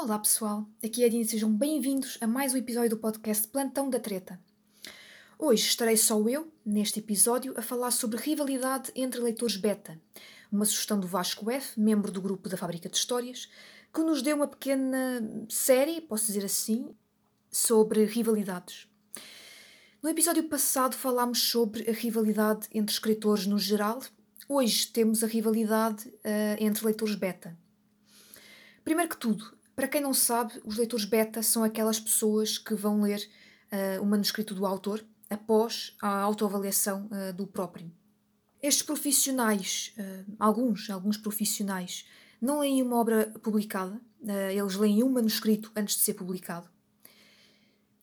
Olá pessoal, aqui é a Dina, sejam bem-vindos a mais um episódio do podcast Plantão da Treta. Hoje estarei só eu, neste episódio, a falar sobre rivalidade entre leitores beta, uma sugestão do Vasco F, membro do grupo da Fábrica de Histórias, que nos deu uma pequena série, posso dizer assim, sobre rivalidades. No episódio passado falámos sobre a rivalidade entre escritores no geral, hoje temos a rivalidade uh, entre leitores beta. Primeiro que tudo, para quem não sabe, os leitores beta são aquelas pessoas que vão ler uh, o manuscrito do autor após a autoavaliação uh, do próprio. Estes profissionais, uh, alguns, alguns profissionais, não leem uma obra publicada, eles leem um manuscrito antes de ser publicado.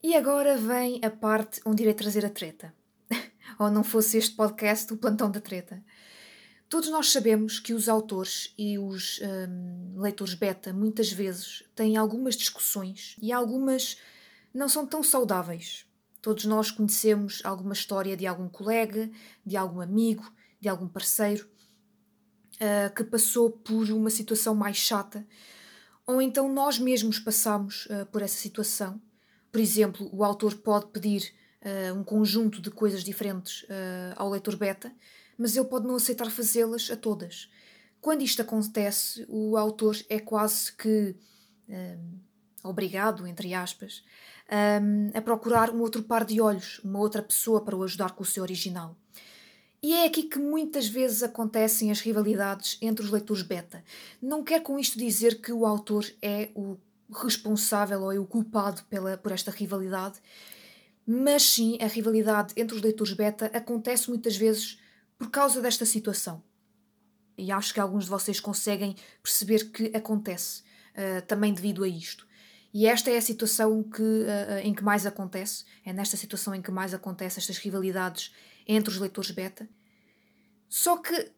E agora vem a parte onde irei trazer a treta. Ou não fosse este podcast o plantão da treta. Todos nós sabemos que os autores e os um, leitores beta muitas vezes têm algumas discussões e algumas não são tão saudáveis. Todos nós conhecemos alguma história de algum colega, de algum amigo, de algum parceiro uh, que passou por uma situação mais chata, ou então nós mesmos passamos uh, por essa situação. Por exemplo, o autor pode pedir uh, um conjunto de coisas diferentes ao leitor beta mas ele pode não aceitar fazê-las a todas. Quando isto acontece, o autor é quase que um, obrigado, entre aspas, um, a procurar um outro par de olhos, uma outra pessoa para o ajudar com o seu original. E é aqui que muitas vezes acontecem as rivalidades entre os leitores beta. Não quer com isto dizer que o autor é o responsável ou é o culpado pela, por esta rivalidade, mas sim a rivalidade entre os leitores beta acontece muitas vezes por causa desta situação. E acho que alguns de vocês conseguem perceber que acontece uh, também devido a isto. E esta é a situação que, uh, em que mais acontece, é nesta situação em que mais acontece estas rivalidades entre os leitores beta. Só que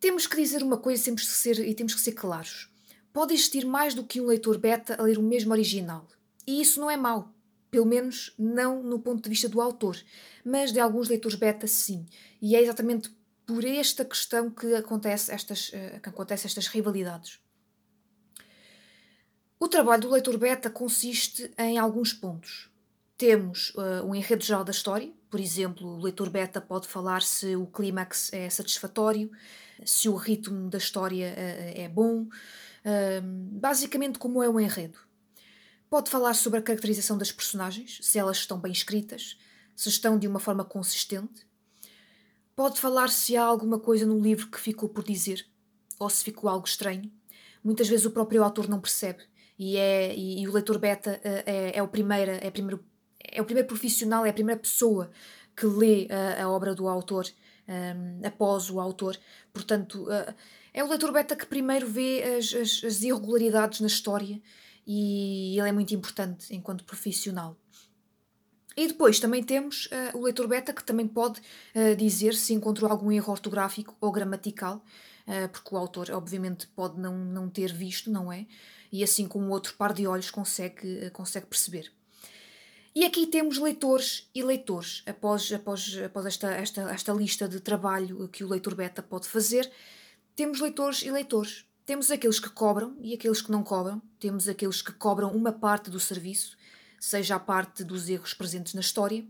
temos que dizer uma coisa que ser, e temos que ser claros. Pode existir mais do que um leitor beta a ler o mesmo original. E isso não é mau. Pelo menos não no ponto de vista do autor. Mas de alguns leitores beta, sim. E é exatamente por esta questão que acontece estas, uh, que acontece estas rivalidades. O trabalho do leitor beta consiste em alguns pontos. Temos uh, um enredo geral da história, por exemplo, o leitor beta pode falar se o clímax é satisfatório, se o ritmo da história uh, é bom, basicamente como é o enredo. Pode falar sobre a caracterização das personagens, se elas estão bem escritas, se estão de uma forma consistente, Pode falar se há alguma coisa no livro que ficou por dizer, ou se ficou algo estranho. Muitas vezes o próprio autor não percebe e, é, e, e o leitor beta é, é, é, o primeiro, é, primeiro, é o primeiro profissional, é a primeira pessoa que lê a, a obra do autor um, após o autor. Portanto, uh, é o leitor beta que primeiro vê as, as, as irregularidades na história e ele é muito importante enquanto profissional. E depois também temos uh, o leitor beta que também pode uh, dizer se encontrou algum erro ortográfico ou gramatical, uh, porque o autor, obviamente, pode não, não ter visto, não é? E assim com outro par de olhos consegue, consegue perceber. E aqui temos leitores e leitores. Após, após, após esta, esta, esta lista de trabalho que o leitor beta pode fazer, temos leitores e leitores. Temos aqueles que cobram e aqueles que não cobram. Temos aqueles que cobram uma parte do serviço seja a parte dos erros presentes na história.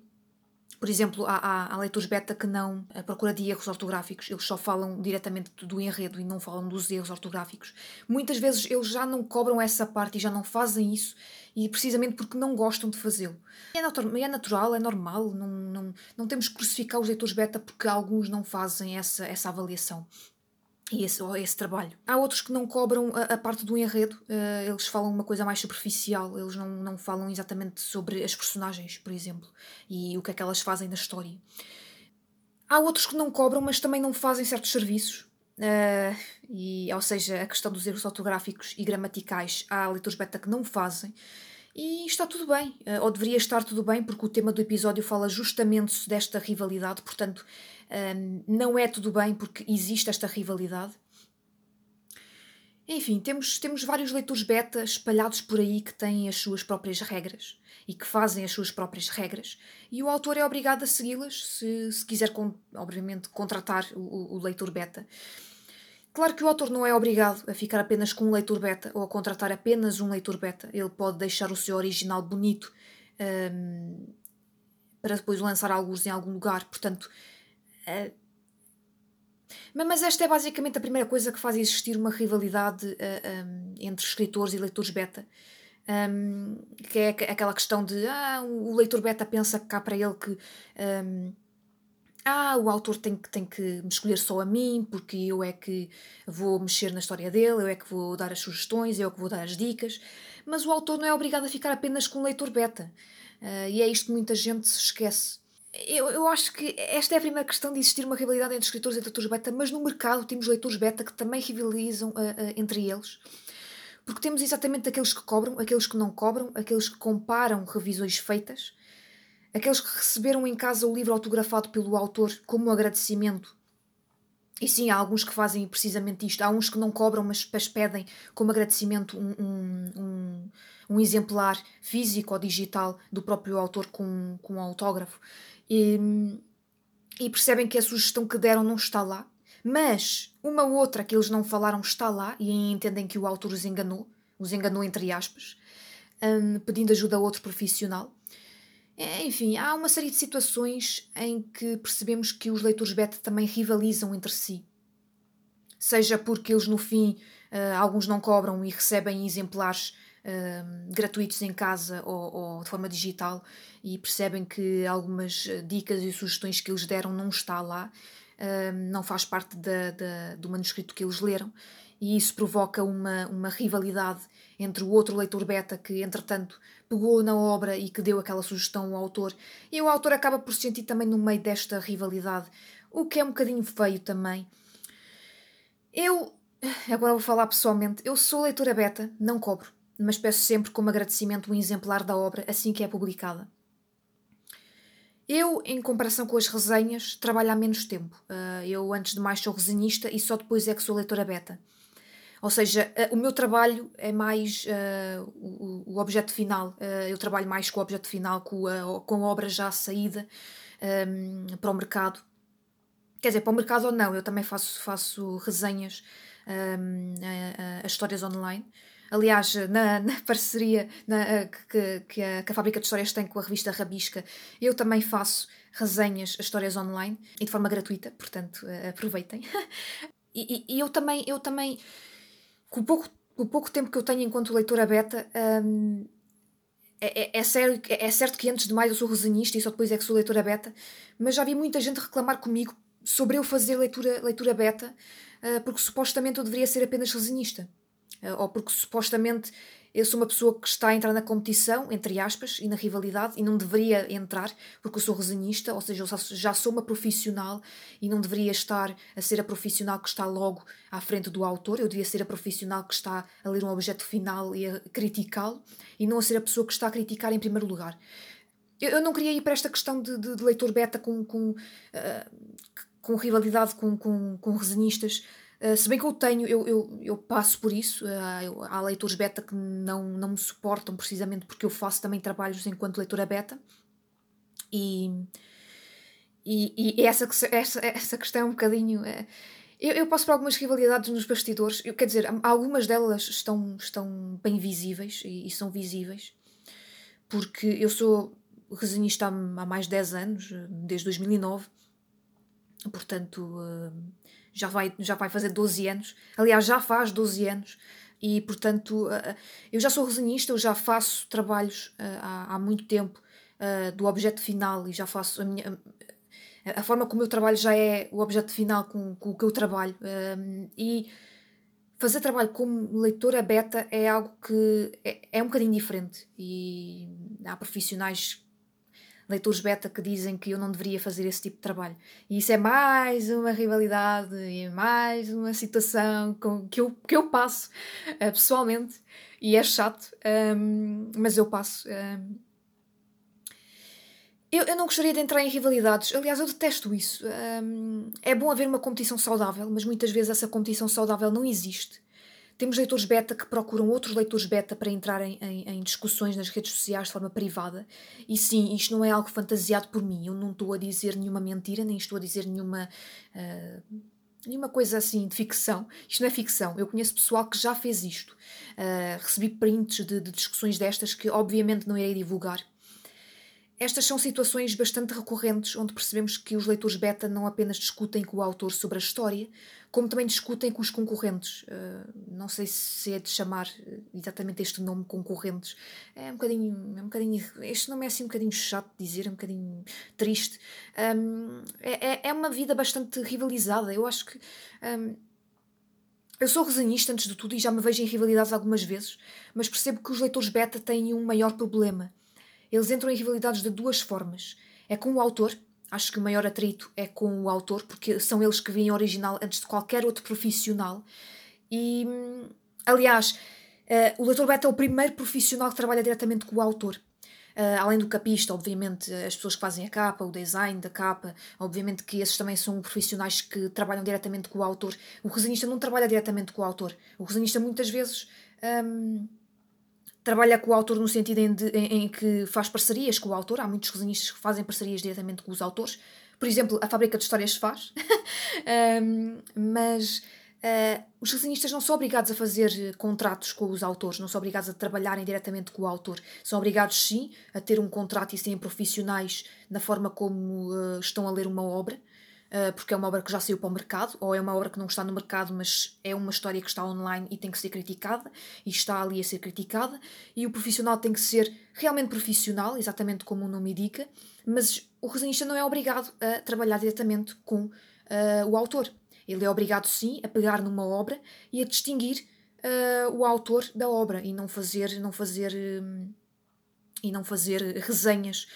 Por exemplo, há, há, há leitores beta que não a procura de erros ortográficos, eles só falam diretamente do enredo e não falam dos erros ortográficos. Muitas vezes eles já não cobram essa parte e já não fazem isso, e precisamente porque não gostam de fazê-lo. É, é natural, é normal, não, não, não temos que crucificar os leitores beta porque alguns não fazem essa, essa avaliação esse, esse trabalho. Há outros que não cobram a, a parte do enredo, uh, eles falam uma coisa mais superficial, eles não, não falam exatamente sobre as personagens, por exemplo, e o que é que elas fazem na história. Há outros que não cobram, mas também não fazem certos serviços. Uh, e, ou seja, a questão dos erros ortográficos e gramaticais, há leitores beta que não fazem. E está tudo bem, uh, ou deveria estar tudo bem, porque o tema do episódio fala justamente desta rivalidade, portanto, um, não é tudo bem porque existe esta rivalidade. Enfim, temos, temos vários leitores beta espalhados por aí que têm as suas próprias regras e que fazem as suas próprias regras, e o autor é obrigado a segui-las se, se quiser, obviamente, contratar o, o leitor beta. Claro que o autor não é obrigado a ficar apenas com um leitor beta ou a contratar apenas um leitor beta. Ele pode deixar o seu original bonito um, para depois lançar alguns em algum lugar. Portanto, uh, mas esta é basicamente a primeira coisa que faz existir uma rivalidade uh, um, entre escritores e leitores beta. Um, que é aquela questão de ah, o leitor beta pensa cá para ele que um, ah, o autor tem que, tem que me escolher só a mim, porque eu é que vou mexer na história dele, eu é que vou dar as sugestões, eu é que vou dar as dicas. Mas o autor não é obrigado a ficar apenas com o leitor beta. Uh, e é isto que muita gente se esquece. Eu, eu acho que esta é a primeira questão de existir uma rivalidade entre escritores e leitores beta, mas no mercado temos leitores beta que também rivalizam uh, uh, entre eles. Porque temos exatamente aqueles que cobram, aqueles que não cobram, aqueles que comparam revisões feitas, aqueles que receberam em casa o livro autografado pelo autor como agradecimento. E sim, há alguns que fazem precisamente isto. Há uns que não cobram, mas pedem como agradecimento um, um, um, exemplar físico ou digital do próprio autor com, com um autógrafo. E, e percebem que a sugestão que deram não está lá, mas uma outra que eles não falaram está lá e entendem que o autor os enganou, os enganou entre aspas, um, pedindo ajuda a outro profissional. É, enfim, há uma série de situações em que percebemos que os leitores beta também rivalizam entre si. Seja porque eles, no fim, uh, alguns não cobram e recebem exemplares uh, gratuitos em casa ou, ou, de forma digital e percebem que algumas dicas e sugestões que eles deram não está lá, uh, não faz parte da, da, do manuscrito que eles leram e isso provoca uma, uma rivalidade entre o outro leitor beta que, entretanto, pegou na obra e que deu aquela sugestão ao autor, e o autor acaba por se sentir também no meio desta rivalidade, o que é um bocadinho feio também. Eu, agora vou falar pessoalmente, eu sou leitora beta, não cobro mas peço sempre como agradecimento um exemplar da obra assim que é publicada. Eu, em comparação com as resenhas, trabalho há menos tempo. Uh, eu, antes de mais, sou resenhista e só depois é que sou leitora beta. Ou seja, uh, o meu trabalho é mais uh, o, o, objeto final. eu trabalho mais com o objeto final, com a, com a obra já saída um, para o mercado. Quer dizer, para o mercado ou não, eu também faço, faço resenhas um, a, a, a histórias online. Aliás, na, na parceria na, que, que, a, que a Fábrica de Histórias tem com a revista Rabisca, eu também faço resenhas a histórias online e de forma gratuita, portanto, uh, aproveitem. e, e, eu também, eu também, com o pouco, o pouco tempo que eu tenho enquanto leitora beta, um, é, é, é, sério, é, certo que antes de mais eu sou resenhista e só depois é que sou leitora beta, mas já vi muita gente reclamar comigo sobre eu fazer leitura, leitura beta, uh, porque supostamente eu deveria ser apenas resenhista. Eh, ou porque supostamente eu sou uma pessoa que está a entrar na competição, entre aspas, e na rivalidade, e não deveria entrar, porque eu sou resenhista, ou seja, eu já sou uma profissional e não deveria estar a ser a profissional que está logo à frente do autor, eu devia ser a profissional que está a ler um objeto final e a criticá-lo, e não a ser a pessoa que está a criticar em primeiro lugar. Eu, eu não queria ir para esta questão de, de, de leitor beta com, com, uh, com rivalidade com, com, com resenhistas, Uh, se bem que eu tenho, eu, eu, eu passo por isso. Uh, eu, há leitores beta que não, não me suportam precisamente porque eu faço também trabalhos enquanto leitora beta. E, e, e essa, essa, essa questão é um bocadinho. Uh, eu, eu passo por algumas rivalidades nos bastidores. Eu, quer dizer, algumas delas estão, estão bem visíveis e, e são visíveis. Porque eu sou resenhista há, há mais de 10 anos, desde 2009. Portanto já vai, já vai fazer 12 anos. Aliás, já faz 12 anos. E, portanto, eh, eh, eu já sou resenhista, eu já faço trabalhos eh, há, há muito tempo do objeto final e já faço a minha. A forma como eu trabalho já é o objeto final com, com o que eu trabalho. E fazer trabalho como leitora beta é algo que é, é um bocadinho diferente. E há profissionais leitores beta que dizem que eu não deveria fazer esse tipo de trabalho. E isso é mais uma rivalidade e mais uma situação com, que, eu, que eu passo uh, pessoalmente. E é chato, um, mas eu passo. Um, eu, eu não gostaria de entrar em rivalidades, aliás, eu detesto isso. Um, é bom haver uma competição saudável, mas muitas vezes essa competição saudável não existe. Temos leitores beta que procuram outros leitores beta para entrarem em, em, discussões nas redes sociais de forma privada. E sim, isto não é algo fantasiado por mim. Eu não estou a dizer nenhuma mentira, nem estou a dizer nenhuma. Uh, nenhuma coisa assim de ficção. Isto não é ficção. Eu conheço pessoal que já fez isto. Uh, recebi prints de, de, discussões destas que, obviamente, não irei divulgar. Estas são situações bastante recorrentes onde percebemos que os leitores beta não apenas discutem com o autor sobre a história, como também discutem com os concorrentes. Uh, não sei se é de chamar exatamente este nome concorrentes. É um bocadinho. É um bocadinho este nome é assim um bocadinho chato de dizer, é um bocadinho triste. Um, é, é uma vida bastante rivalizada. Eu acho que. Eu sou resenhista antes de tudo e já me vejo em rivalidades algumas vezes, mas percebo que os leitores beta têm um maior problema. Eles entram em rivalidades de duas formas. É com o autor, acho que o maior atrito é com o autor, porque são eles que veem original antes de qualquer outro profissional. E, aliás, uh, o leitor beta é o primeiro profissional que trabalha diretamente com o autor. Uh, além do capista, obviamente, as pessoas que fazem a capa, o design da capa, obviamente que esses também são profissionais que trabalham diretamente com o autor. O resenhista não trabalha diretamente com o autor. O resenhista muitas vezes um, trabalha com o autor no sentido em, de, em, em, que faz parcerias com o autor. Há muitos resenhistas que fazem parcerias diretamente com os autores. Por exemplo, a Fábrica de Histórias faz. um, mas Uh, os resenhistas não são obrigados a fazer contratos com os autores, não são obrigados a trabalharem diretamente com o autor. São obrigados, sim, a ter um contrato e serem profissionais na forma como uh, estão a ler uma obra, porque é uma obra que já saiu para o mercado, ou é uma obra que não está no mercado, mas é uma história que está online e tem que ser criticada, e está ali a ser criticada. E o profissional tem que ser realmente profissional, exatamente como o nome indica, mas o resenhista não é obrigado a trabalhar diretamente com o autor. Ele é obrigado, sim, a pegar numa obra e a distinguir uh, o autor da obra e não fazer, não fazer, um, e não fazer resenhas.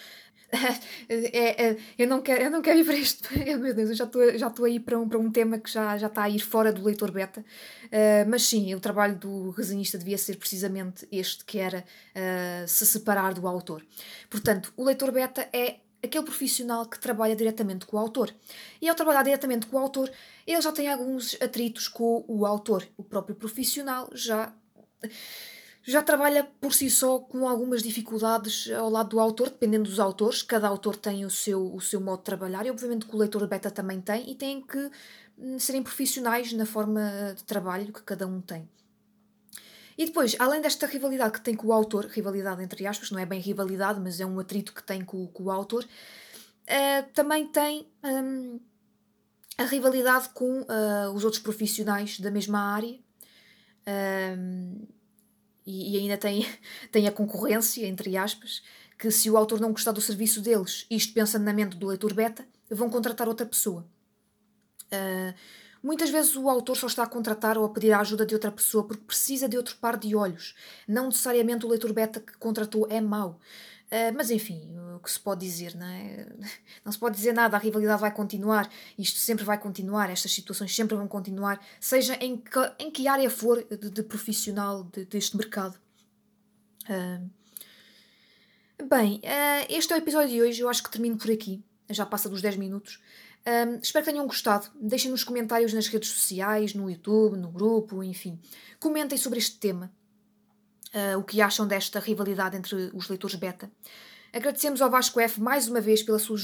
é, é, eu, não quero, eu não quero ir para este. Meu Deus, eu já estou já estou a ir para um, para um tema que já, já está a ir fora do leitor beta. Uh, mas sim, o trabalho do resenhista devia ser precisamente este, que era uh, se separar do autor. Portanto, o leitor beta é aquele profissional que trabalha diretamente com o autor. E ao trabalhar diretamente com o autor, ele já tem alguns atritos com o autor. O próprio profissional já já trabalha por si só com algumas dificuldades ao lado do autor, dependendo dos autores. Cada autor tem o seu, o seu modo de trabalhar e, obviamente, que o leitor beta também tem, e têm que hum, serem profissionais na forma de trabalho que cada um tem. E depois, além desta rivalidade que tem com o autor, rivalidade entre aspas, não é bem rivalidade, mas é um atrito que tem com, com o autor, uh, também tem um, a rivalidade com uh, os outros profissionais da mesma área. Um, e, e, ainda tem, tem a concorrência, entre aspas, que se o autor não gostar do serviço deles, isto pensando na mente do leitor beta, vão contratar outra pessoa. Uh, Muitas vezes o autor só está a contratar ou a pedir a ajuda de outra pessoa porque precisa de outro par de olhos. Não necessariamente o leitor beta que contratou é mau. Uh, mas enfim, o que se pode dizer, não é? Não se pode dizer nada, a rivalidade vai continuar, isto sempre vai continuar, estas situações sempre vão continuar, seja em que, em que área for de, de profissional de, deste mercado. Uh, bem, uh, este é o episódio de hoje, eu acho que termino por aqui, já passa dos 10 minutos. Um, espero que tenham gostado. Deixem nos comentários nas redes sociais, no YouTube, no grupo, enfim. Comentem sobre este tema. Uh, o que acham desta rivalidade entre os leitores beta. Agradecemos ao Vasco F mais uma vez pela sua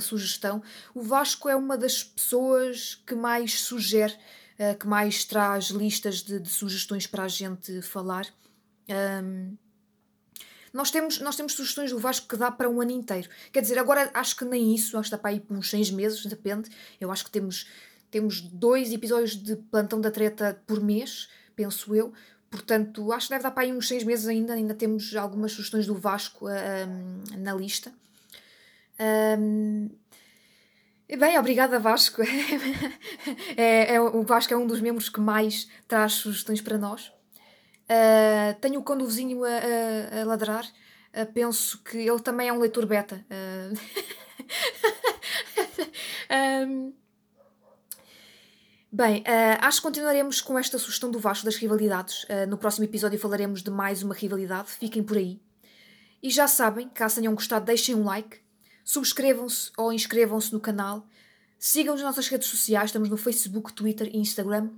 sugestão. O Vasco é uma das pessoas que mais sugere, uh, que mais traz listas de, de, sugestões para a gente falar. Um, nós temos, nós temos sugestões do Vasco que dá para um ano inteiro. Quer dizer, agora acho que nem isso, acho que está para aí uns seis meses, depende. Eu acho que temos, temos dois episódios de Plantão da Treta por mês, penso eu. Portanto, acho que deve dar para aí uns seis meses ainda. Ainda temos algumas sugestões do Vasco um, na lista. Um, Bem, obrigada Vasco. é, é, o Vasco é um dos membros que mais traz sugestões para nós. Uh, tenho o conduzinho a, a, a ladrar. Uh, penso que ele também é um leitor beta. Uh... um... Bem, acho que continuaremos com esta sugestão do Vasco das rivalidades. no próximo episódio falaremos de mais uma rivalidade. Fiquem por aí. E já sabem, caso tenham gostado, deixem um like, subscrevam-se ou inscrevam-se no canal, sigam-nos nas nossas redes sociais, estamos no Facebook, Twitter e Instagram.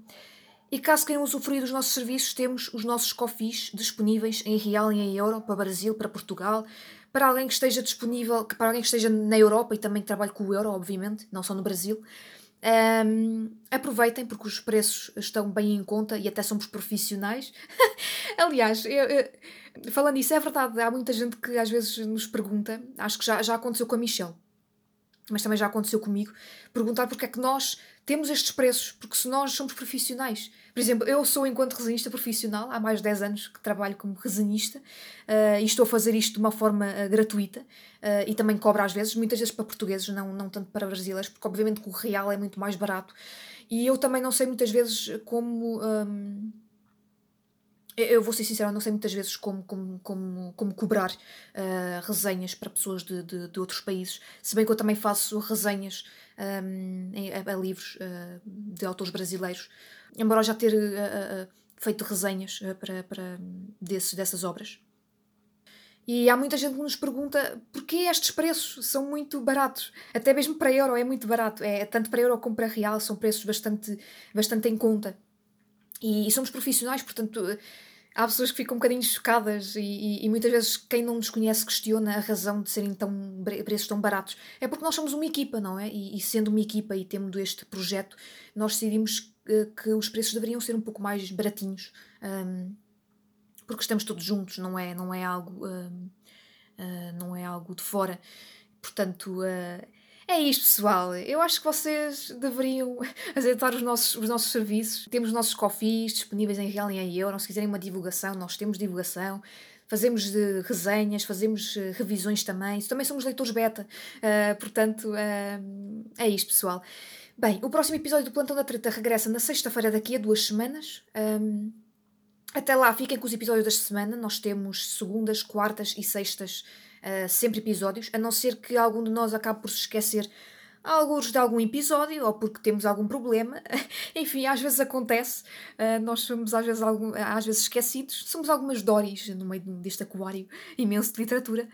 E caso queiram usufruir dos nossos serviços, temos os nossos cofis disponíveis em real e em euro para Brasil, para Portugal, para alguém que esteja disponível, para alguém que esteja na Europa e também que trabalhe com o euro, obviamente, não só no Brasil. Um, aproveitem porque os preços estão bem em conta e até somos profissionais. Aliás, eu, eu, falando nisso, é verdade, há muita gente que às vezes nos pergunta, acho que já, já aconteceu com a Michelle, mas também já aconteceu comigo, perguntar porque é que nós temos estes preços, porque se nós somos profissionais. Por exemplo, eu sou, enquanto resenista profissional, há mais de 10 anos que trabalho como resenista uh, e estou a fazer isto de uma forma uh, gratuita uh, e também cobro às vezes, muitas vezes para portugueses, não, não tanto para brasileiros, porque obviamente o real é muito mais barato. E eu também não sei muitas vezes como. Um, eu vou ser sincera, não sei muitas vezes como, como, como, como cobrar uh, resenhas para pessoas de, de, de, outros países, se bem que eu também faço resenhas um, a, a, livros uh, de autores brasileiros, embora já ter uh, feito resenhas para, para desses, dessas obras. E há muita gente que nos pergunta porquê estes preços são muito baratos. Até mesmo para euro é muito barato. É, tanto para euro como para real são preços bastante, bastante em conta. E, e somos profissionais, portanto, há pessoas que ficam um bocadinho chocadas e, e, e, muitas vezes quem não nos conhece questiona a razão de serem tão preços tão baratos. É porque nós somos uma equipa, não é? E, e sendo uma equipa e tendo este projeto, nós decidimos que, que, os preços deveriam ser um pouco mais baratinhos. Um, porque estamos todos juntos, não é, não é algo um, uh, não é algo de fora. Portanto, uh, é isto, pessoal. Eu acho que vocês deveriam aceitar os nossos, os nossos serviços. Temos os nossos coffees disponíveis em real e em euro. Se quiserem uma divulgação, nós temos divulgação. Fazemos de resenhas, fazemos uh, revisões também. Também somos leitores beta. Uh, portanto, é isto, pessoal. Bem, o próximo episódio do Plantão da Treta regressa na sexta-feira daqui a duas semanas. Um, até lá, fiquem com os episódios da semana. Nós temos segundas, quartas e sextas sempre episódios, a não ser que algum de nós acabe por se esquecer alguns de algum episódio ou porque temos algum problema. Enfim, às vezes acontece. Uh, nós somos às vezes, algum, às vezes esquecidos. Somos algumas Doris no meio deste aquário imenso de literatura.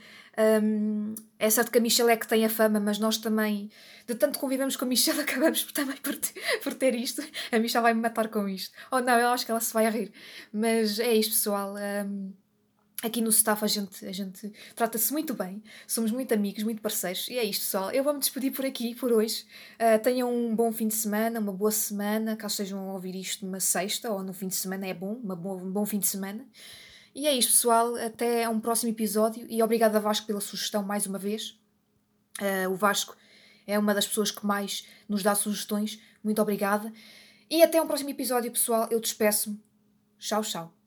Um, é certo que a Michelle é que tem a fama, mas nós também, de tanto convivemos com a Michelle, acabamos também por por ter isto. A Michelle vai me matar com isto. Ou oh, não, eu acho que ela se vai rir. Mas é isto, pessoal. Um, Aqui no staff a gente, a gente trata-se muito bem, somos muito amigos, muito parceiros, e é isto só. Eu vou-me despedir por aqui, por hoje. Uh, tenham um bom fim de semana, uma boa semana, caso estejam a ouvir isto numa sexta ou no fim de semana, é bom, uma boa, um bom fim de semana. E é isto, pessoal. Até um próximo episódio e obrigada, Vasco, pela sugestão mais uma vez. Uh, o Vasco é uma das pessoas que mais nos dá sugestões. Muito obrigada. E até um próximo episódio, pessoal. Eu despeço-me. Tchau, tchau.